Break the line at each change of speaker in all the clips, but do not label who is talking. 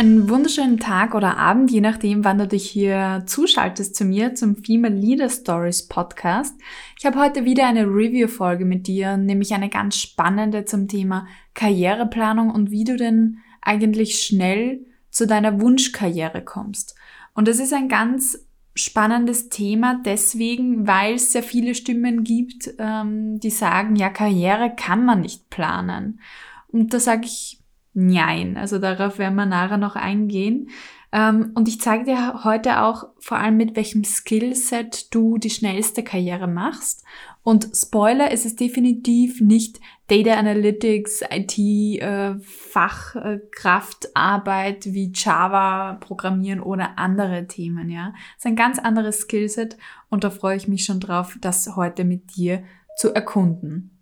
Einen wunderschönen Tag oder Abend, je nachdem, wann du dich hier zuschaltest zu mir zum Female Leader Stories Podcast. Ich habe heute wieder eine Review-Folge mit dir, nämlich eine ganz spannende zum Thema Karriereplanung und wie du denn eigentlich schnell zu deiner Wunschkarriere kommst. Und das ist ein ganz spannendes Thema deswegen, weil es sehr viele Stimmen gibt, ähm, die sagen, ja, Karriere kann man nicht planen. Und da sage ich, Nein, also darauf werden wir nachher noch eingehen. Ähm, und ich zeige dir heute auch vor allem, mit welchem Skillset du die schnellste Karriere machst. Und Spoiler, es ist definitiv nicht Data Analytics, IT, äh, Fachkraftarbeit wie Java programmieren oder andere Themen, ja. Es ist ein ganz anderes Skillset und da freue ich mich schon drauf, das heute mit dir zu erkunden.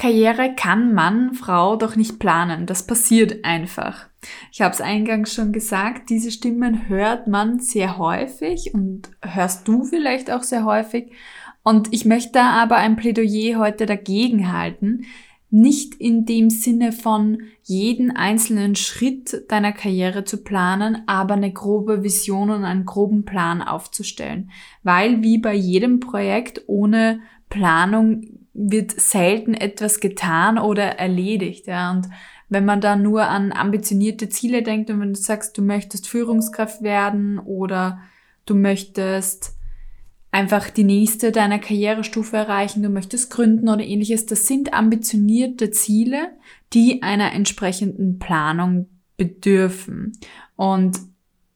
Karriere kann Mann, Frau doch nicht planen. Das passiert einfach. Ich habe es eingangs schon gesagt, diese Stimmen hört man sehr häufig und hörst du vielleicht auch sehr häufig. Und ich möchte da aber ein Plädoyer heute dagegen halten. Nicht in dem Sinne von jeden einzelnen Schritt deiner Karriere zu planen, aber eine grobe Vision und einen groben Plan aufzustellen. Weil wie bei jedem Projekt ohne Planung wird selten etwas getan oder erledigt. Ja. Und wenn man da nur an ambitionierte Ziele denkt und wenn du sagst, du möchtest Führungskraft werden oder du möchtest einfach die nächste deiner Karrierestufe erreichen, du möchtest gründen oder ähnliches, das sind ambitionierte Ziele, die einer entsprechenden Planung bedürfen. Und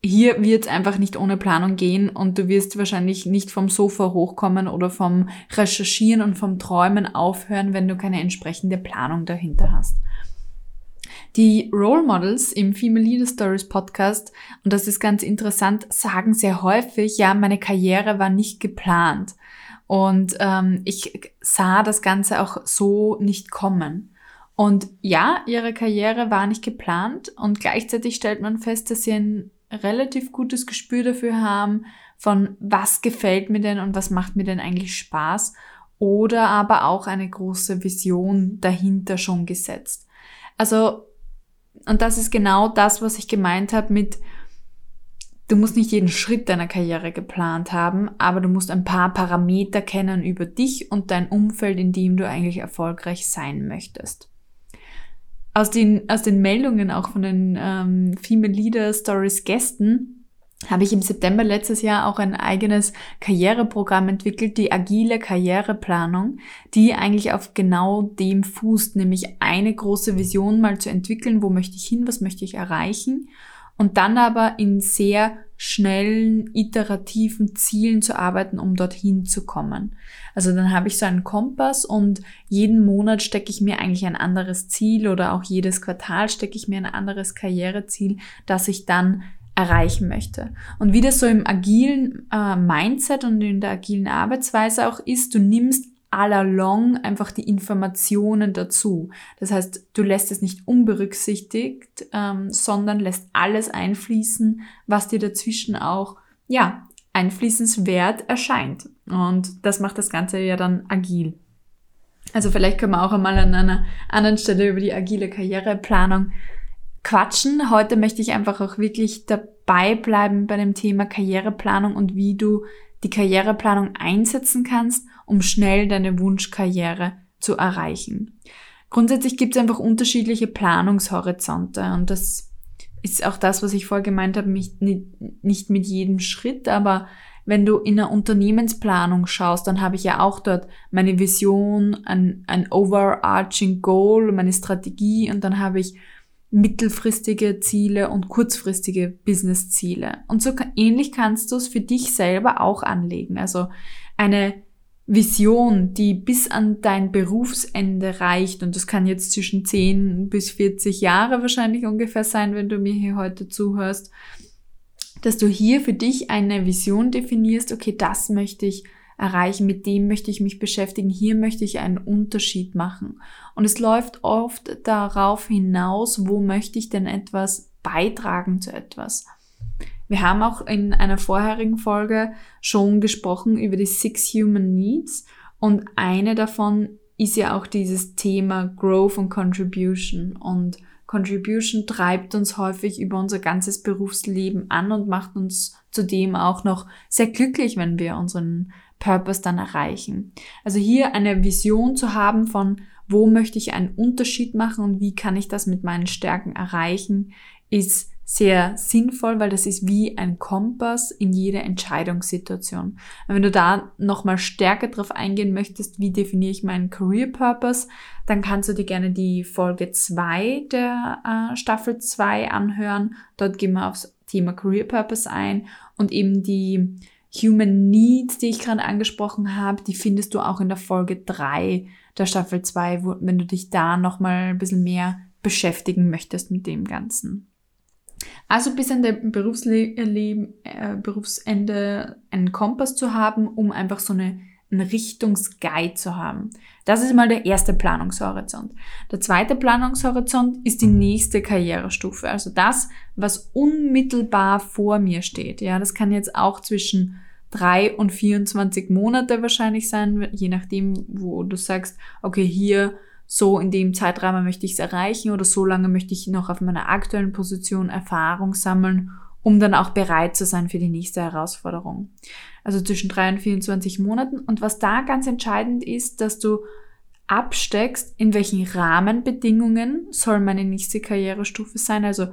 hier wird es einfach nicht ohne Planung gehen und du wirst wahrscheinlich nicht vom Sofa hochkommen oder vom Recherchieren und vom Träumen aufhören, wenn du keine entsprechende Planung dahinter hast. Die Role Models im Female Leader Stories Podcast, und das ist ganz interessant, sagen sehr häufig, ja, meine Karriere war nicht geplant. Und ähm, ich sah das Ganze auch so nicht kommen. Und ja, ihre Karriere war nicht geplant und gleichzeitig stellt man fest, dass sie ein relativ gutes Gespür dafür haben, von was gefällt mir denn und was macht mir denn eigentlich Spaß oder aber auch eine große Vision dahinter schon gesetzt. Also, und das ist genau das, was ich gemeint habe mit, du musst nicht jeden Schritt deiner Karriere geplant haben, aber du musst ein paar Parameter kennen über dich und dein Umfeld, in dem du eigentlich erfolgreich sein möchtest aus den, aus den Meldungen auch von den ähm, Female Leader Stories Gästen habe ich im September letztes Jahr auch ein eigenes Karriereprogramm entwickelt, die agile Karriereplanung, die eigentlich auf genau dem fußt, nämlich eine große Vision mal zu entwickeln, wo möchte ich hin, was möchte ich erreichen und dann aber in sehr schnellen, iterativen Zielen zu arbeiten, um dorthin zu kommen. Also dann habe ich so einen Kompass und jeden Monat stecke ich mir eigentlich ein anderes Ziel oder auch jedes Quartal stecke ich mir ein anderes Karriereziel, das ich dann erreichen möchte. Und wie das so im agilen äh, Mindset und in der agilen Arbeitsweise auch ist, du nimmst all along einfach die Informationen dazu. Das heißt, du lässt es nicht unberücksichtigt, ähm, sondern lässt alles einfließen, was dir dazwischen auch, ja, einfließenswert erscheint. Und das macht das Ganze ja dann agil. Also vielleicht können wir auch einmal an einer anderen Stelle über die agile Karriereplanung quatschen. Heute möchte ich einfach auch wirklich dabei bleiben bei dem Thema Karriereplanung und wie du die Karriereplanung einsetzen kannst, um schnell deine Wunschkarriere zu erreichen. Grundsätzlich gibt es einfach unterschiedliche Planungshorizonte und das ist auch das, was ich vorher gemeint habe, nicht, mit jedem Schritt, aber wenn du in einer Unternehmensplanung schaust, dann habe ich ja auch dort meine Vision, ein, ein overarching Goal, meine Strategie und dann habe ich mittelfristige Ziele und kurzfristige Business-Ziele. Und so ähnlich kannst du es für dich selber auch anlegen. Also eine Vision, die bis an dein Berufsende reicht, und das kann jetzt zwischen 10 bis 40 Jahre wahrscheinlich ungefähr sein, wenn du mir hier heute zuhörst, dass du hier für dich eine Vision definierst, okay, das möchte ich erreichen, mit dem möchte ich mich beschäftigen, hier möchte ich einen Unterschied machen. Und es läuft oft darauf hinaus, wo möchte ich denn etwas beitragen zu etwas. Wir haben auch in einer vorherigen Folge schon gesprochen über die Six Human Needs und eine davon ist ja auch dieses Thema Growth und Contribution und Contribution treibt uns häufig über unser ganzes Berufsleben an und macht uns zudem auch noch sehr glücklich, wenn wir unseren Purpose dann erreichen. Also hier eine Vision zu haben von, wo möchte ich einen Unterschied machen und wie kann ich das mit meinen Stärken erreichen, ist sehr sinnvoll, weil das ist wie ein Kompass in jeder Entscheidungssituation. Und wenn du da nochmal stärker drauf eingehen möchtest, wie definiere ich meinen Career Purpose, dann kannst du dir gerne die Folge 2 der äh, Staffel 2 anhören. Dort gehen wir aufs Thema Career Purpose ein und eben die Human Needs, die ich gerade angesprochen habe, die findest du auch in der Folge 3 der Staffel 2, wo, wenn du dich da nochmal ein bisschen mehr beschäftigen möchtest mit dem Ganzen. Also bis an dem Berufsleben, äh, Berufsende einen Kompass zu haben, um einfach so eine, einen Richtungsguide zu haben. Das ist mal der erste Planungshorizont. Der zweite Planungshorizont ist die nächste Karrierestufe, also das, was unmittelbar vor mir steht. Ja, das kann jetzt auch zwischen drei und 24 Monate wahrscheinlich sein, je nachdem, wo du sagst, okay, hier so in dem Zeitrahmen möchte ich es erreichen oder so lange möchte ich noch auf meiner aktuellen Position Erfahrung sammeln, um dann auch bereit zu sein für die nächste Herausforderung. Also zwischen drei und 24 Monaten. Und was da ganz entscheidend ist, dass du absteckst, in welchen Rahmenbedingungen soll meine nächste Karrierestufe sein. Also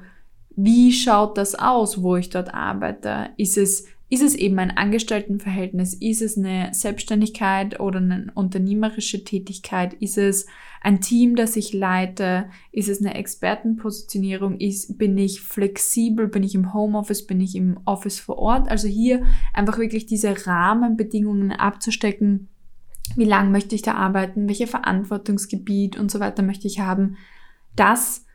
wie schaut das aus, wo ich dort arbeite? Ist es ist es eben ein Angestelltenverhältnis? Ist es eine Selbstständigkeit oder eine unternehmerische Tätigkeit? Ist es ein Team, das ich leite? Ist es eine Expertenpositionierung? Ist, bin ich flexibel? Bin ich im Homeoffice? Bin ich im Office vor Ort? Also hier einfach wirklich diese Rahmenbedingungen abzustecken. Wie lange möchte ich da arbeiten? Welche Verantwortungsgebiet und so weiter möchte ich haben? Das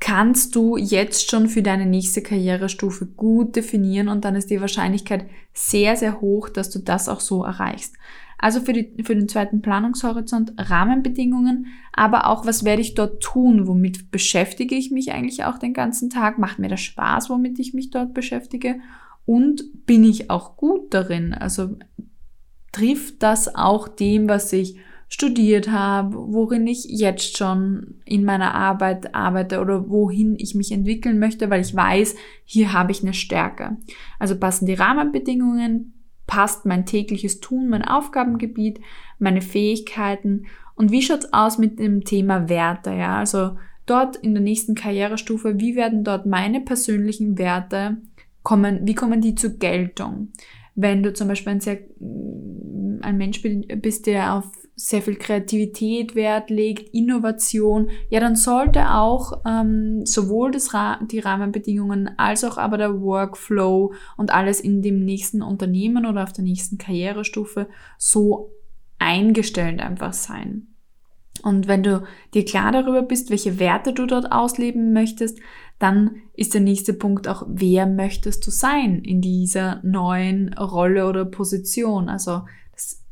kannst du jetzt schon für deine nächste Karrierestufe gut definieren und dann ist die Wahrscheinlichkeit sehr, sehr hoch, dass du das auch so erreichst. Also für, die, für den zweiten Planungshorizont Rahmenbedingungen, aber auch, was werde ich dort tun? Womit beschäftige ich mich eigentlich auch den ganzen Tag? Macht mir das Spaß, womit ich mich dort beschäftige? Und bin ich auch gut darin? Also trifft das auch dem, was ich studiert habe, worin ich jetzt schon in meiner Arbeit arbeite oder wohin ich mich entwickeln möchte, weil ich weiß, hier habe ich eine Stärke. Also passen die Rahmenbedingungen, passt mein tägliches Tun, mein Aufgabengebiet, meine Fähigkeiten und wie schaut's aus mit dem Thema Werte, ja? Also dort in der nächsten Karrierestufe, wie werden dort meine persönlichen Werte kommen, wie kommen die zur Geltung? Wenn du zum Beispiel ein sehr ein Mensch bist, der auf sehr viel Kreativität Wert legt, Innovation, ja, dann sollte auch ähm, sowohl das Ra die Rahmenbedingungen als auch aber der Workflow und alles in dem nächsten Unternehmen oder auf der nächsten Karrierestufe so eingestellt einfach sein. Und wenn du dir klar darüber bist, welche Werte du dort ausleben möchtest, dann ist der nächste Punkt auch, wer möchtest du sein in dieser neuen Rolle oder Position? Also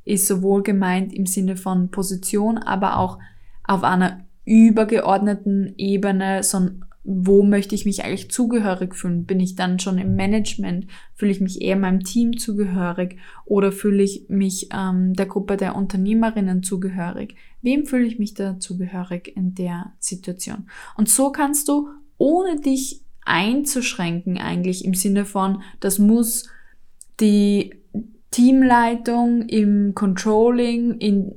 ist sowohl gemeint im Sinne von Position, aber auch auf einer übergeordneten Ebene, so wo möchte ich mich eigentlich zugehörig fühlen? Bin ich dann schon im Management? Fühle ich mich eher meinem Team zugehörig? Oder fühle ich mich ähm, der Gruppe der Unternehmerinnen zugehörig? Wem fühle ich mich da zugehörig in der Situation? Und so kannst du, ohne dich einzuschränken eigentlich im Sinne von, das muss die Teamleitung, im Controlling, in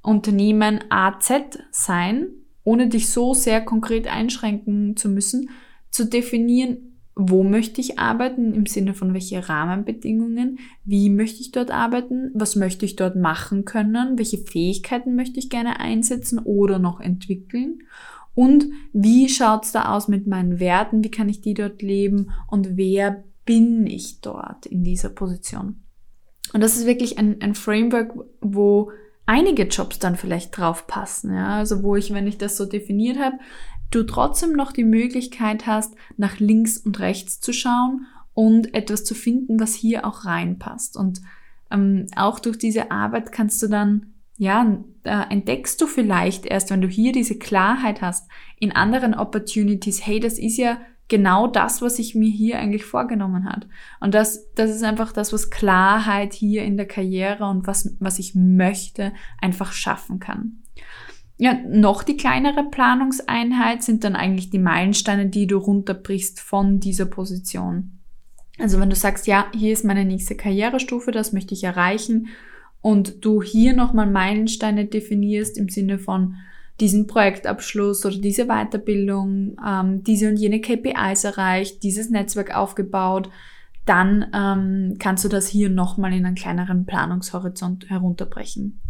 Unternehmen AZ sein, ohne dich so sehr konkret einschränken zu müssen, zu definieren, wo möchte ich arbeiten im Sinne von welche Rahmenbedingungen, wie möchte ich dort arbeiten, was möchte ich dort machen können, welche Fähigkeiten möchte ich gerne einsetzen oder noch entwickeln und wie schaut's da aus mit meinen Werten, wie kann ich die dort leben und wer bin ich dort in dieser Position. Und das ist wirklich ein, ein Framework, wo einige Jobs dann vielleicht drauf passen. Ja? Also wo ich, wenn ich das so definiert habe, du trotzdem noch die Möglichkeit hast, nach links und rechts zu schauen und etwas zu finden, was hier auch reinpasst. Und ähm, auch durch diese Arbeit kannst du dann, ja, da entdeckst du vielleicht erst, wenn du hier diese Klarheit hast, in anderen Opportunities, hey, das ist ja genau das, was ich mir hier eigentlich vorgenommen hat. Und das, das ist einfach das, was Klarheit hier in der Karriere und was, was ich möchte, einfach schaffen kann. ja, noch die kleinere Planungseinheit sind dann eigentlich die Meilensteine, die du runterbrichst von dieser Position. Also wenn du sagst, ja, hier ist meine nächste Karrierestufe, das möchte ich erreichen und du hier nochmal Meilensteine definierst im Sinne von diesen Projektabschluss oder diese Weiterbildung, ähm, diese und jene KPIs erreicht, dieses Netzwerk aufgebaut, dann ähm, kannst du das hier nochmal in einen kleineren Planungshorizont herunterbrechen.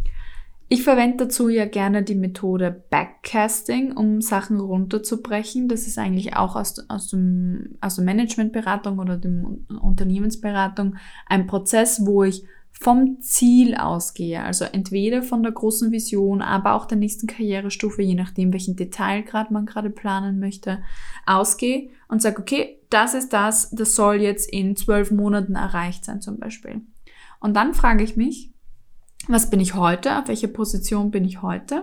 Ich verwende dazu ja gerne die Methode Backcasting, um Sachen runterzubrechen. Das ist eigentlich auch aus, aus, dem, aus der Managementberatung oder dem Unternehmensberatung ein Prozess, wo ich vom Ziel ausgehe. Also entweder von der großen Vision, aber auch der nächsten Karrierestufe, je nachdem, welchen Detailgrad man gerade planen möchte, ausgehe und sage, okay, das ist das, das soll jetzt in zwölf Monaten erreicht sein zum Beispiel. Und dann frage ich mich, was bin ich heute, auf welcher Position bin ich heute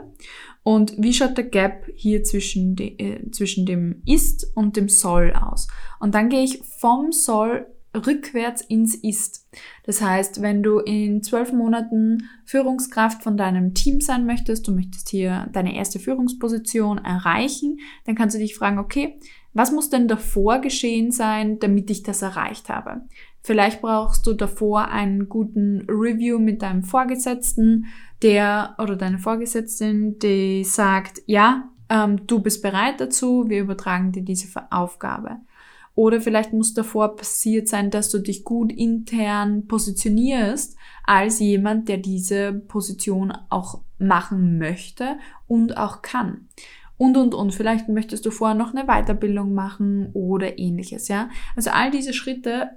und wie schaut der Gap hier zwischen, de, äh, zwischen dem Ist und dem Soll aus. Und dann gehe ich vom Soll rückwärts ins Ist. Das heißt, wenn du in zwölf Monaten Führungskraft von deinem Team sein möchtest, du möchtest hier deine erste Führungsposition erreichen, dann kannst du dich fragen, okay, was muss denn davor geschehen sein, damit ich das erreicht habe? Vielleicht brauchst du davor einen guten Review mit deinem Vorgesetzten, der oder deine Vorgesetzten, die sagt, ja, ähm, du bist bereit dazu, wir übertragen dir diese Aufgabe. Oder vielleicht muss davor passiert sein, dass du dich gut intern positionierst als jemand, der diese Position auch machen möchte und auch kann. Und, und, und. Vielleicht möchtest du vorher noch eine Weiterbildung machen oder ähnliches, ja. Also all diese Schritte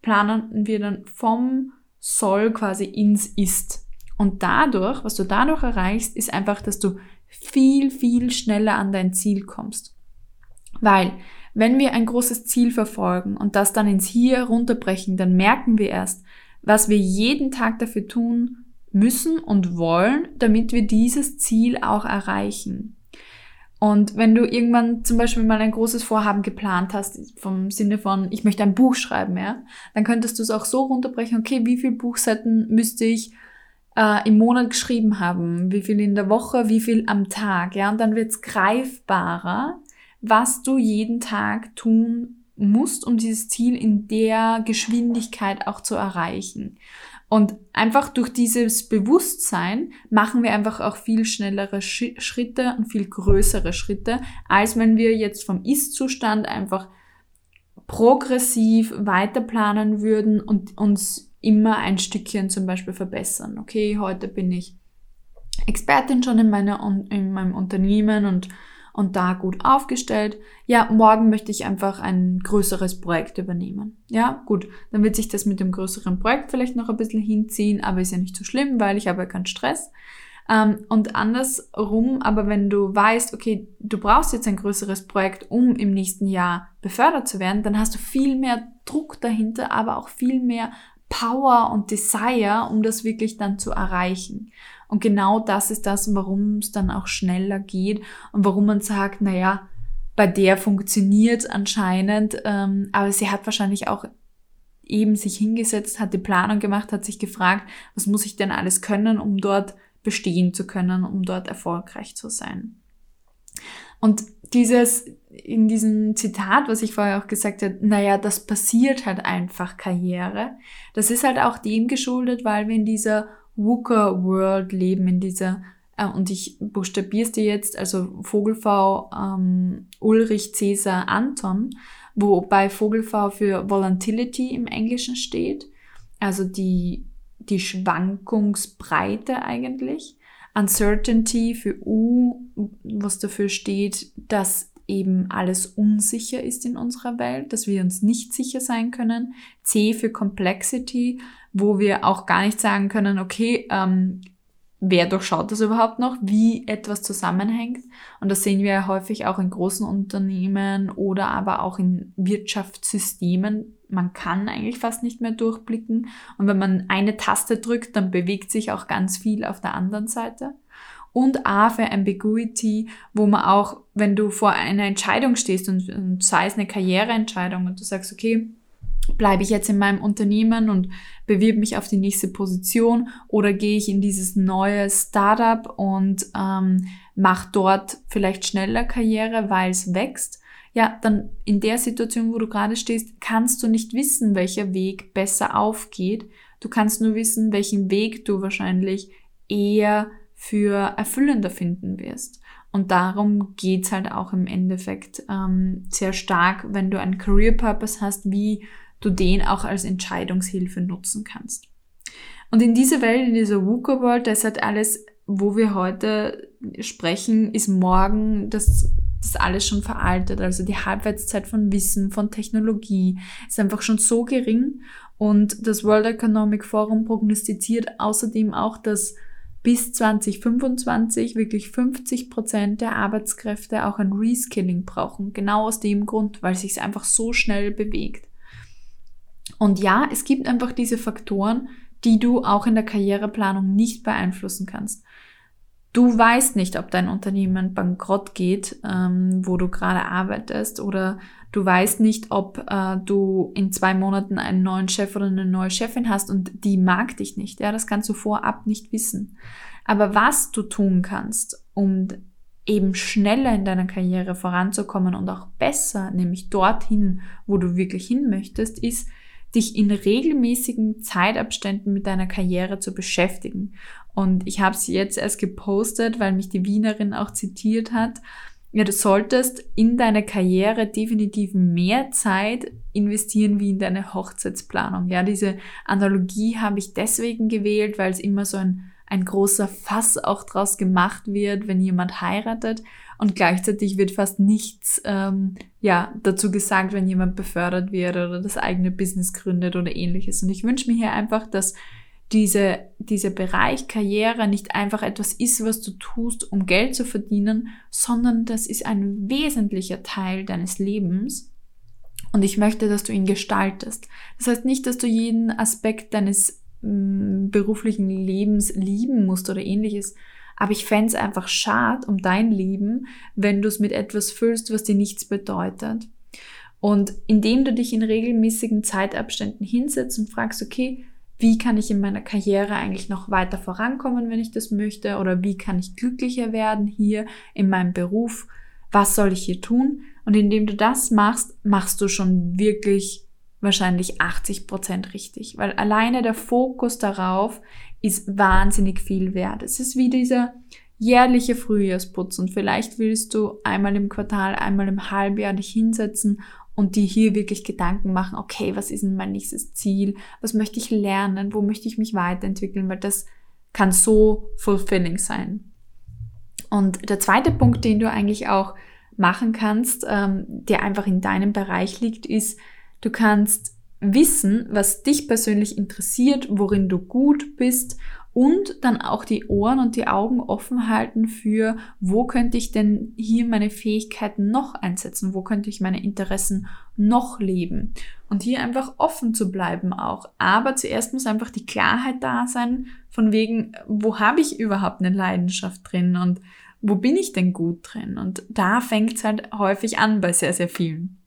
planen wir dann vom Soll quasi ins Ist. Und dadurch, was du dadurch erreichst, ist einfach, dass du viel, viel schneller an dein Ziel kommst. Weil, wenn wir ein großes Ziel verfolgen und das dann ins Hier runterbrechen, dann merken wir erst, was wir jeden Tag dafür tun müssen und wollen, damit wir dieses Ziel auch erreichen. Und wenn du irgendwann zum Beispiel mal ein großes Vorhaben geplant hast, vom Sinne von, ich möchte ein Buch schreiben, ja, dann könntest du es auch so runterbrechen, okay, wie viel Buchseiten müsste ich äh, im Monat geschrieben haben, wie viel in der Woche, wie viel am Tag, ja, und dann wird es greifbarer, was du jeden Tag tun musst, um dieses Ziel in der Geschwindigkeit auch zu erreichen. Und einfach durch dieses Bewusstsein machen wir einfach auch viel schnellere Schritte und viel größere Schritte, als wenn wir jetzt vom Ist-Zustand einfach progressiv weiter planen würden und uns immer ein Stückchen zum Beispiel verbessern. Okay, heute bin ich Expertin schon in, meiner, in meinem Unternehmen und und da gut aufgestellt. Ja, morgen möchte ich einfach ein größeres Projekt übernehmen. Ja, gut, dann wird sich das mit dem größeren Projekt vielleicht noch ein bisschen hinziehen, aber ist ja nicht so schlimm, weil ich habe ja keinen Stress. Ähm, und andersrum, aber wenn du weißt, okay, du brauchst jetzt ein größeres Projekt, um im nächsten Jahr befördert zu werden, dann hast du viel mehr Druck dahinter, aber auch viel mehr Power und Desire, um das wirklich dann zu erreichen. Und genau das ist das, warum es dann auch schneller geht und warum man sagt, naja, bei der funktioniert anscheinend, ähm, aber sie hat wahrscheinlich auch eben sich hingesetzt, hat die Planung gemacht, hat sich gefragt, was muss ich denn alles können, um dort bestehen zu können, um dort erfolgreich zu sein. Und dieses, in diesem Zitat, was ich vorher auch gesagt habe, naja, das passiert halt einfach Karriere. Das ist halt auch dem geschuldet, weil wir in dieser Wooker World leben, in dieser, äh, und ich buchstabiere es dir jetzt, also Vogelv ähm, Ulrich Cäsar Anton, wobei Vogelv für Volatility im Englischen steht, also die, die Schwankungsbreite eigentlich. Uncertainty für U, was dafür steht, dass eben alles unsicher ist in unserer Welt, dass wir uns nicht sicher sein können. C für Complexity, wo wir auch gar nicht sagen können, okay, ähm, wer durchschaut das überhaupt noch, wie etwas zusammenhängt. Und das sehen wir ja häufig auch in großen Unternehmen oder aber auch in Wirtschaftssystemen. Man kann eigentlich fast nicht mehr durchblicken. Und wenn man eine Taste drückt, dann bewegt sich auch ganz viel auf der anderen Seite. Und A für Ambiguity, wo man auch, wenn du vor einer Entscheidung stehst und, und sei es eine Karriereentscheidung und du sagst, okay, bleibe ich jetzt in meinem Unternehmen und bewirbe mich auf die nächste Position oder gehe ich in dieses neue Startup und ähm, mache dort vielleicht schneller Karriere, weil es wächst. Ja, dann in der Situation, wo du gerade stehst, kannst du nicht wissen, welcher Weg besser aufgeht. Du kannst nur wissen, welchen Weg du wahrscheinlich eher für erfüllender finden wirst. Und darum geht's halt auch im Endeffekt ähm, sehr stark, wenn du einen Career Purpose hast, wie du den auch als Entscheidungshilfe nutzen kannst. Und in dieser Welt, in dieser VUCA-World, das hat alles, wo wir heute sprechen, ist morgen das, das alles schon veraltet. Also die Halbwertszeit von Wissen, von Technologie ist einfach schon so gering. Und das World Economic Forum prognostiziert außerdem auch, dass bis 2025 wirklich 50 Prozent der Arbeitskräfte auch ein Reskilling brauchen. Genau aus dem Grund, weil sich es einfach so schnell bewegt. Und ja, es gibt einfach diese Faktoren, die du auch in der Karriereplanung nicht beeinflussen kannst. Du weißt nicht, ob dein Unternehmen bankrott geht, ähm, wo du gerade arbeitest, oder du weißt nicht, ob äh, du in zwei Monaten einen neuen Chef oder eine neue Chefin hast und die mag dich nicht. Ja, das kannst du vorab nicht wissen. Aber was du tun kannst, um eben schneller in deiner Karriere voranzukommen und auch besser, nämlich dorthin, wo du wirklich hin möchtest, ist, dich in regelmäßigen Zeitabständen mit deiner Karriere zu beschäftigen. Und ich habe es jetzt erst gepostet, weil mich die Wienerin auch zitiert hat. Ja, du solltest in deine Karriere definitiv mehr Zeit investieren wie in deine Hochzeitsplanung. Ja, diese Analogie habe ich deswegen gewählt, weil es immer so ein, ein großer Fass auch draus gemacht wird, wenn jemand heiratet und gleichzeitig wird fast nichts ähm, ja, dazu gesagt, wenn jemand befördert wird oder das eigene Business gründet oder ähnliches. Und ich wünsche mir hier einfach, dass diese, dieser Bereich Karriere nicht einfach etwas ist, was du tust, um Geld zu verdienen, sondern das ist ein wesentlicher Teil deines Lebens. Und ich möchte, dass du ihn gestaltest. Das heißt nicht, dass du jeden Aspekt deines mm, beruflichen Lebens lieben musst oder ähnliches, aber ich fände es einfach schade um dein Leben, wenn du es mit etwas füllst, was dir nichts bedeutet. Und indem du dich in regelmäßigen Zeitabständen hinsetzt und fragst, okay, wie kann ich in meiner Karriere eigentlich noch weiter vorankommen, wenn ich das möchte? Oder wie kann ich glücklicher werden hier in meinem Beruf? Was soll ich hier tun? Und indem du das machst, machst du schon wirklich wahrscheinlich 80 Prozent richtig. Weil alleine der Fokus darauf ist wahnsinnig viel wert. Es ist wie dieser jährliche Frühjahrsputz und vielleicht willst du einmal im Quartal, einmal im Halbjahr dich hinsetzen und dir hier wirklich Gedanken machen, okay, was ist denn mein nächstes Ziel? Was möchte ich lernen? Wo möchte ich mich weiterentwickeln? Weil das kann so fulfilling sein. Und der zweite Punkt, den du eigentlich auch machen kannst, ähm, der einfach in deinem Bereich liegt, ist, du kannst wissen, was dich persönlich interessiert, worin du gut bist und dann auch die Ohren und die Augen offen halten für, wo könnte ich denn hier meine Fähigkeiten noch einsetzen, wo könnte ich meine Interessen noch leben und hier einfach offen zu bleiben auch. Aber zuerst muss einfach die Klarheit da sein, von wegen, wo habe ich überhaupt eine Leidenschaft drin und wo bin ich denn gut drin? Und da fängt es halt häufig an bei sehr, sehr vielen.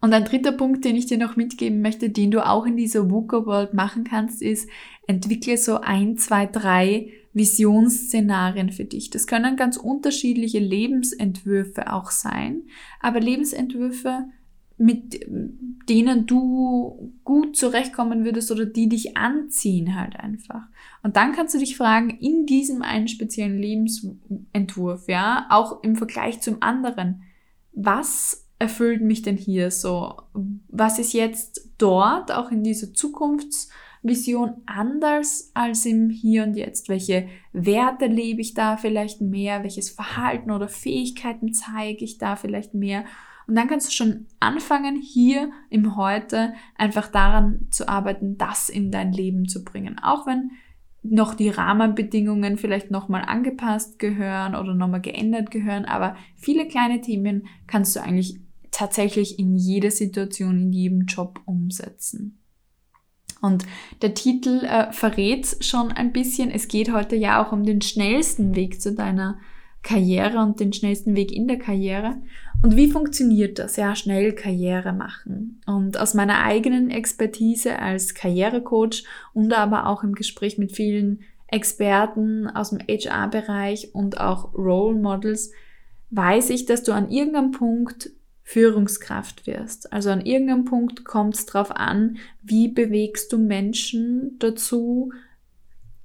Und ein dritter Punkt, den ich dir noch mitgeben möchte, den du auch in dieser VUCA World machen kannst, ist, entwickle so ein, zwei, drei Visionsszenarien für dich. Das können ganz unterschiedliche Lebensentwürfe auch sein, aber Lebensentwürfe, mit denen du gut zurechtkommen würdest oder die dich anziehen halt einfach. Und dann kannst du dich fragen, in diesem einen speziellen Lebensentwurf, ja, auch im Vergleich zum anderen, was erfüllt mich denn hier so? Was ist jetzt dort, auch in dieser Zukunftsvision, anders als im Hier und Jetzt? Welche Werte lebe ich da vielleicht mehr? Welches Verhalten oder Fähigkeiten zeige ich da vielleicht mehr? Und dann kannst du schon anfangen, hier im Heute einfach daran zu arbeiten, das in dein Leben zu bringen. Auch wenn noch die Rahmenbedingungen vielleicht nochmal angepasst gehören oder nochmal geändert gehören, aber viele kleine Themen kannst du eigentlich tatsächlich in jeder Situation, in jedem Job umsetzen. Und der Titel äh, verrät schon ein bisschen, es geht heute ja auch um den schnellsten Weg zu deiner Karriere und den schnellsten Weg in der Karriere. Und wie funktioniert das? Ja, schnell Karriere machen. Und aus meiner eigenen Expertise als Karrierecoach und aber auch im Gespräch mit vielen Experten aus dem HR-Bereich und auch Role Models weiß ich, dass du an irgendeinem Punkt Führungskraft wirst. Also an irgendeinem Punkt kommt es darauf an, wie bewegst du Menschen dazu,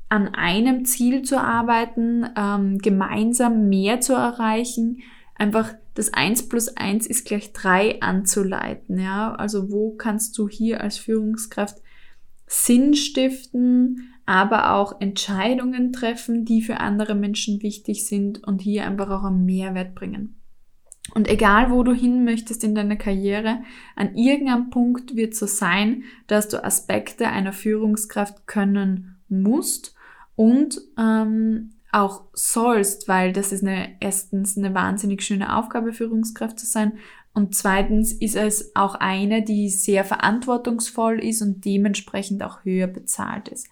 an einem Ziel zu arbeiten, ähm, gemeinsam mehr zu erreichen, einfach das eins plus eins ist gleich drei anzuleiten. Ja? Also wo kannst du hier als Führungskraft Sinn stiften, aber auch Entscheidungen treffen, die für andere Menschen wichtig sind und hier einfach auch einen Mehrwert bringen. Und egal, wo du hin möchtest in deiner Karriere, an irgendeinem Punkt wird so sein, dass du Aspekte einer Führungskraft können musst und ähm, auch sollst, weil das ist eine, erstens eine wahnsinnig schöne Aufgabe, Führungskraft zu sein. Und zweitens ist es auch eine, die sehr verantwortungsvoll ist und dementsprechend auch höher bezahlt ist.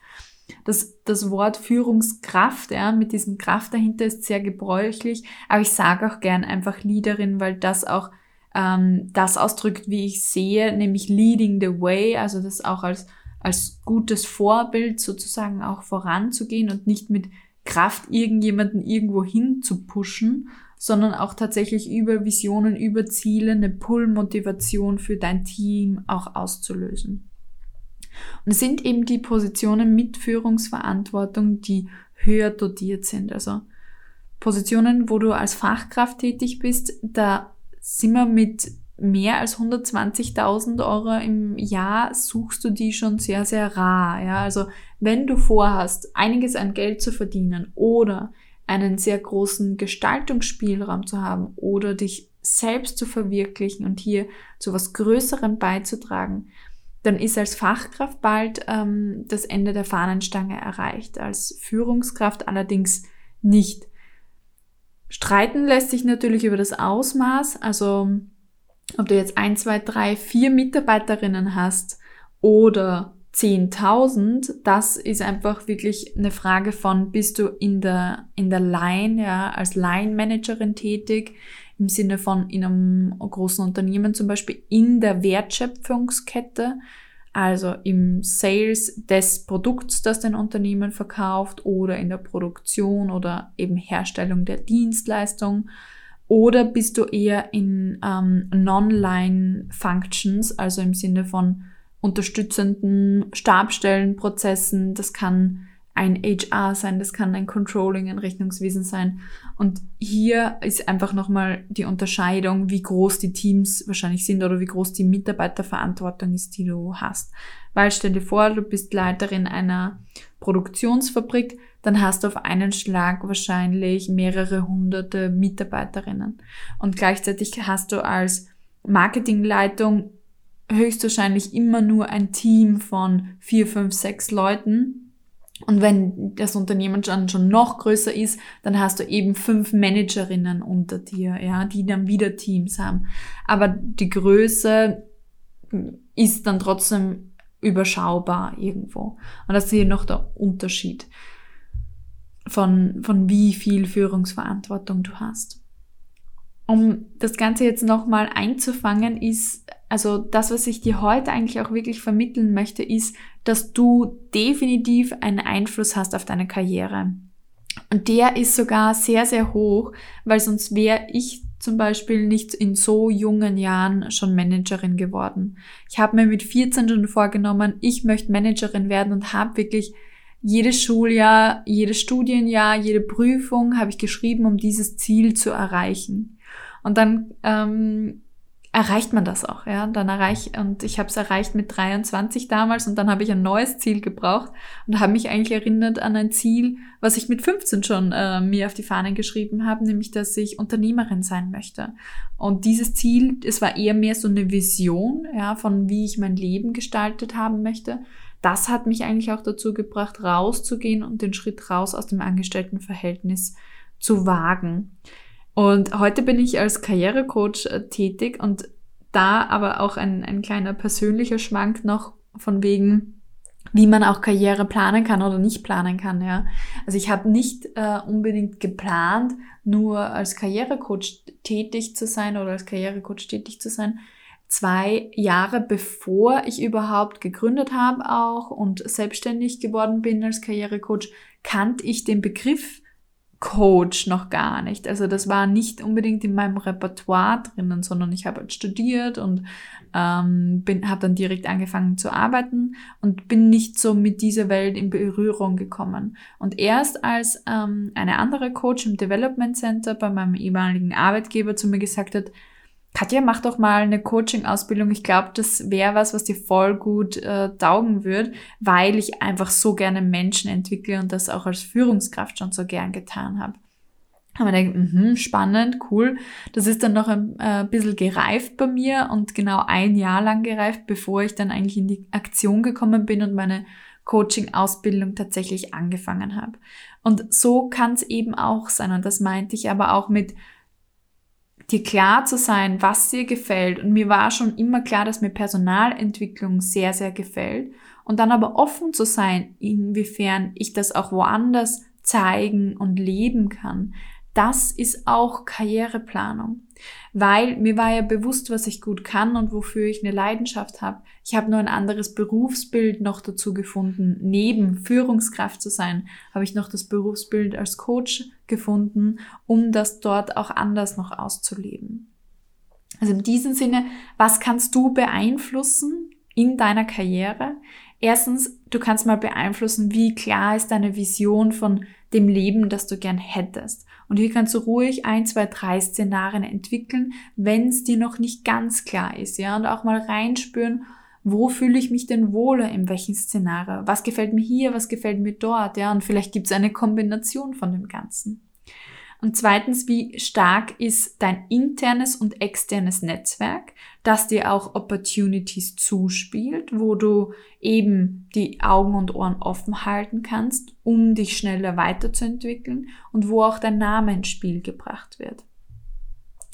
Das, das Wort Führungskraft, ja, mit diesem Kraft dahinter ist sehr gebräuchlich, aber ich sage auch gern einfach Leaderin, weil das auch ähm, das ausdrückt, wie ich sehe, nämlich leading the way, also das auch als, als gutes Vorbild sozusagen auch voranzugehen und nicht mit Kraft, irgendjemanden irgendwo hin zu pushen, sondern auch tatsächlich über Visionen, über Ziele eine Pull-Motivation für dein Team auch auszulösen. Und es sind eben die Positionen mit Führungsverantwortung, die höher dotiert sind. Also Positionen, wo du als Fachkraft tätig bist, da sind wir mit mehr als 120.000 Euro im Jahr suchst du die schon sehr, sehr rar. Ja? Also wenn du vorhast, einiges an Geld zu verdienen oder einen sehr großen Gestaltungsspielraum zu haben oder dich selbst zu verwirklichen und hier zu was Größerem beizutragen, dann ist als Fachkraft bald ähm, das Ende der Fahnenstange erreicht, als Führungskraft allerdings nicht. Streiten lässt sich natürlich über das Ausmaß, also ob du jetzt ein, zwei, drei, vier Mitarbeiterinnen hast oder 10.000, das ist einfach wirklich eine Frage von, bist du in der, in der Line, ja, als Line-Managerin tätig, im Sinne von in einem großen Unternehmen zum Beispiel in der Wertschöpfungskette, also im Sales des Produkts, das dein Unternehmen verkauft oder in der Produktion oder eben Herstellung der Dienstleistung oder bist du eher in ähm, Non-Line-Functions, also im Sinne von unterstützenden Stabstellenprozessen. Das kann ein HR sein, das kann ein Controlling, ein Rechnungswesen sein. Und hier ist einfach nochmal die Unterscheidung, wie groß die Teams wahrscheinlich sind oder wie groß die Mitarbeiterverantwortung ist, die du hast. Weil stell dir vor, du bist Leiterin einer Produktionsfabrik, dann hast du auf einen Schlag wahrscheinlich mehrere hunderte Mitarbeiterinnen. Und gleichzeitig hast du als Marketingleitung höchstwahrscheinlich immer nur ein Team von vier, fünf, sechs Leuten und wenn das Unternehmen dann schon noch größer ist, dann hast du eben fünf Managerinnen unter dir, ja, die dann wieder Teams haben. Aber die Größe ist dann trotzdem überschaubar irgendwo. Und das ist hier noch der Unterschied von, von wie viel Führungsverantwortung du hast. Um das Ganze jetzt nochmal einzufangen, ist also das, was ich dir heute eigentlich auch wirklich vermitteln möchte, ist, dass du definitiv einen Einfluss hast auf deine Karriere. Und der ist sogar sehr, sehr hoch, weil sonst wäre ich zum Beispiel nicht in so jungen Jahren schon Managerin geworden. Ich habe mir mit 14 schon vorgenommen, ich möchte Managerin werden und habe wirklich jedes Schuljahr, jedes Studienjahr, jede Prüfung habe ich geschrieben, um dieses Ziel zu erreichen. Und dann ähm, erreicht man das auch, ja. Dann erreich und ich habe es erreicht mit 23 damals und dann habe ich ein neues Ziel gebraucht und habe mich eigentlich erinnert an ein Ziel, was ich mit 15 schon äh, mir auf die Fahnen geschrieben habe, nämlich dass ich Unternehmerin sein möchte. Und dieses Ziel, es war eher mehr so eine Vision, ja, von wie ich mein Leben gestaltet haben möchte. Das hat mich eigentlich auch dazu gebracht, rauszugehen und den Schritt raus aus dem Angestelltenverhältnis zu wagen. Und heute bin ich als Karrierecoach äh, tätig und da aber auch ein, ein kleiner persönlicher Schwank noch von wegen, wie man auch Karriere planen kann oder nicht planen kann. Ja. Also ich habe nicht äh, unbedingt geplant, nur als Karrierecoach tätig zu sein oder als Karrierecoach tätig zu sein. Zwei Jahre bevor ich überhaupt gegründet habe auch und selbstständig geworden bin als Karrierecoach, kannte ich den Begriff Coach noch gar nicht. Also das war nicht unbedingt in meinem Repertoire drinnen, sondern ich habe halt studiert und ähm, habe dann direkt angefangen zu arbeiten und bin nicht so mit dieser Welt in Berührung gekommen. Und erst als ähm, eine andere Coach im Development Center bei meinem ehemaligen Arbeitgeber zu mir gesagt hat, Katja, mach doch mal eine Coaching-Ausbildung. Ich glaube, das wäre was, was dir voll gut äh, taugen wird, weil ich einfach so gerne Menschen entwickle und das auch als Führungskraft schon so gern getan habe. Aber ich gedacht, mh, spannend, cool. Das ist dann noch ein äh, bisschen gereift bei mir und genau ein Jahr lang gereift, bevor ich dann eigentlich in die Aktion gekommen bin und meine Coaching-Ausbildung tatsächlich angefangen habe. Und so kann es eben auch sein. Und das meinte ich aber auch mit dir klar zu sein, was dir gefällt. Und mir war schon immer klar, dass mir Personalentwicklung sehr, sehr gefällt. Und dann aber offen zu sein, inwiefern ich das auch woanders zeigen und leben kann das ist auch Karriereplanung. Weil mir war ja bewusst, was ich gut kann und wofür ich eine Leidenschaft habe. Ich habe nur ein anderes Berufsbild noch dazu gefunden. Neben Führungskraft zu sein, habe ich noch das Berufsbild als Coach gefunden, um das dort auch anders noch auszuleben. Also in diesem Sinne, was kannst du beeinflussen in deiner Karriere? Erstens, du kannst mal beeinflussen, wie klar ist deine Vision von dem Leben, das du gern hättest. Und hier kannst du ruhig ein, zwei, drei Szenarien entwickeln, wenn es dir noch nicht ganz klar ist, ja, und auch mal reinspüren, wo fühle ich mich denn wohler in welchem Szenario? Was gefällt mir hier, was gefällt mir dort, ja, und vielleicht gibt es eine Kombination von dem Ganzen. Und zweitens, wie stark ist dein internes und externes Netzwerk, das dir auch Opportunities zuspielt, wo du eben die Augen und Ohren offen halten kannst, um dich schneller weiterzuentwickeln und wo auch dein Name ins Spiel gebracht wird.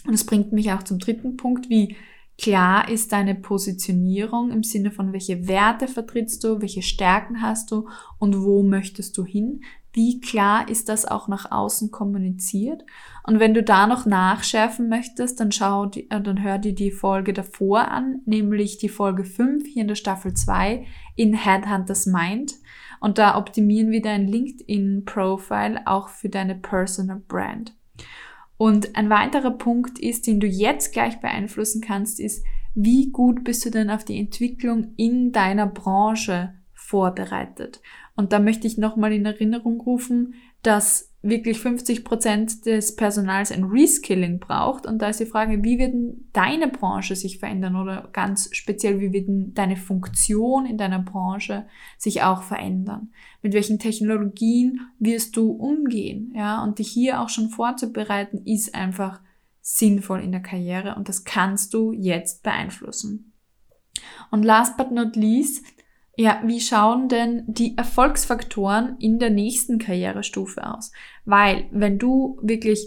Und es bringt mich auch zum dritten Punkt, wie klar ist deine Positionierung im Sinne von welche Werte vertrittst du, welche Stärken hast du und wo möchtest du hin, wie klar ist das auch nach außen kommuniziert? Und wenn du da noch nachschärfen möchtest, dann schau, äh, dann hör dir die Folge davor an, nämlich die Folge 5 hier in der Staffel 2 in Headhunters Mind. Und da optimieren wir dein LinkedIn-Profile auch für deine Personal Brand. Und ein weiterer Punkt ist, den du jetzt gleich beeinflussen kannst, ist, wie gut bist du denn auf die Entwicklung in deiner Branche vorbereitet? Und da möchte ich nochmal in Erinnerung rufen, dass wirklich 50 Prozent des Personals ein Reskilling braucht. Und da ist die Frage, wie wird deine Branche sich verändern oder ganz speziell, wie wird deine Funktion in deiner Branche sich auch verändern? Mit welchen Technologien wirst du umgehen? Ja, und dich hier auch schon vorzubereiten, ist einfach sinnvoll in der Karriere und das kannst du jetzt beeinflussen. Und last but not least, ja, wie schauen denn die Erfolgsfaktoren in der nächsten Karrierestufe aus? Weil, wenn du wirklich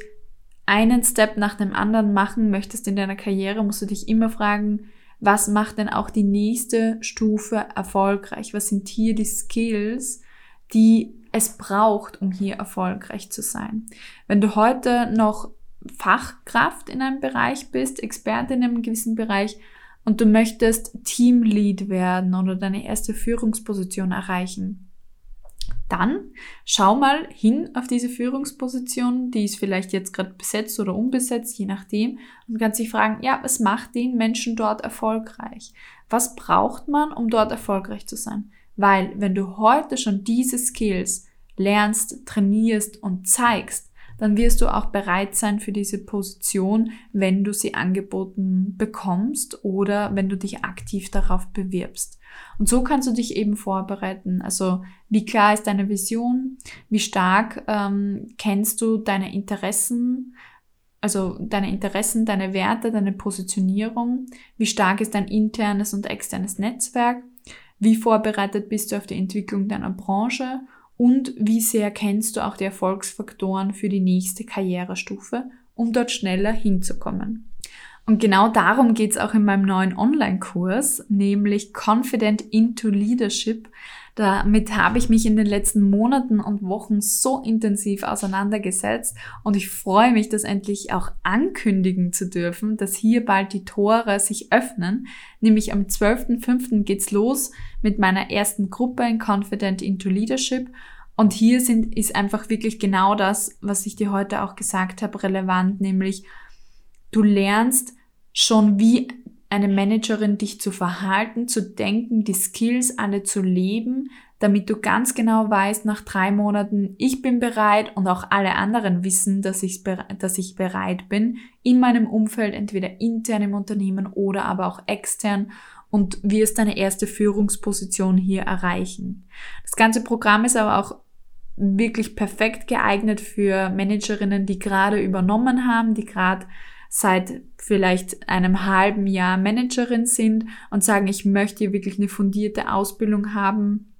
einen Step nach dem anderen machen möchtest in deiner Karriere, musst du dich immer fragen, was macht denn auch die nächste Stufe erfolgreich? Was sind hier die Skills, die es braucht, um hier erfolgreich zu sein? Wenn du heute noch Fachkraft in einem Bereich bist, Experte in einem gewissen Bereich, und du möchtest Teamlead werden oder deine erste Führungsposition erreichen, dann schau mal hin auf diese Führungsposition, die ist vielleicht jetzt gerade besetzt oder unbesetzt, je nachdem, und kannst dich fragen, ja, was macht den Menschen dort erfolgreich? Was braucht man, um dort erfolgreich zu sein? Weil wenn du heute schon diese Skills lernst, trainierst und zeigst, dann wirst du auch bereit sein für diese Position, wenn du sie angeboten bekommst oder wenn du dich aktiv darauf bewirbst. Und so kannst du dich eben vorbereiten. Also wie klar ist deine Vision? Wie stark ähm, kennst du deine Interessen? Also deine Interessen, deine Werte, deine Positionierung? Wie stark ist dein internes und externes Netzwerk? Wie vorbereitet bist du auf die Entwicklung deiner Branche? Und wie sehr kennst du auch die Erfolgsfaktoren für die nächste Karrierestufe, um dort schneller hinzukommen. Und genau darum geht's auch in meinem neuen Online-Kurs, nämlich Confident into Leadership. Damit habe ich mich in den letzten Monaten und Wochen so intensiv auseinandergesetzt und ich freue mich, das endlich auch ankündigen zu dürfen, dass hier bald die Tore sich öffnen. Nämlich am 12.05. geht's los mit meiner ersten Gruppe in Confident into Leadership und hier sind, ist einfach wirklich genau das, was ich dir heute auch gesagt habe, relevant, nämlich du lernst schon wie eine Managerin dich zu verhalten, zu denken, die Skills alle zu leben, damit du ganz genau weißt, nach drei Monaten, ich bin bereit und auch alle anderen wissen, dass ich, dass ich bereit bin, in meinem Umfeld, entweder intern im Unternehmen oder aber auch extern und wirst deine erste Führungsposition hier erreichen. Das ganze Programm ist aber auch wirklich perfekt geeignet für Managerinnen, die gerade übernommen haben, die gerade seit vielleicht einem halben Jahr Managerin sind und sagen, ich möchte wirklich eine fundierte Ausbildung haben,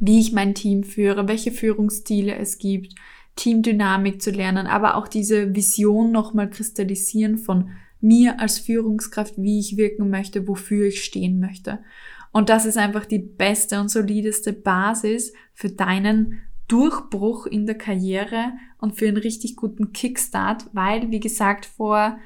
wie ich mein Team führe, welche Führungsstile es gibt, Teamdynamik zu lernen, aber auch diese Vision nochmal kristallisieren von mir als Führungskraft, wie ich wirken möchte, wofür ich stehen möchte. Und das ist einfach die beste und solideste Basis für deinen Durchbruch in der Karriere und für einen richtig guten Kickstart, weil, wie gesagt, vor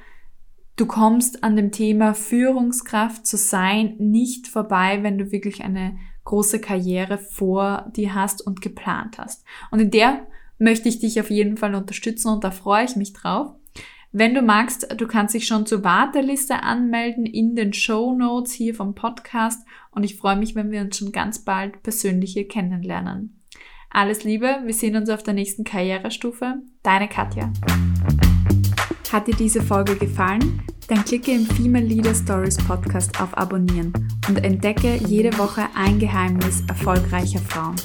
du kommst an dem Thema Führungskraft zu sein nicht vorbei, wenn du wirklich eine große Karriere vor dir hast und geplant hast. Und in der möchte ich dich auf jeden Fall unterstützen und da freue ich mich drauf. Wenn du magst, du kannst dich schon zur Warteliste anmelden in den Show Notes hier vom Podcast und ich freue mich, wenn wir uns schon ganz bald persönlich hier kennenlernen. Alles Liebe, wir sehen uns auf der nächsten Karrierestufe. Deine Katja. Hat dir diese Folge gefallen? Dann klicke im Female Leader Stories Podcast auf Abonnieren und entdecke jede Woche ein Geheimnis erfolgreicher Frauen.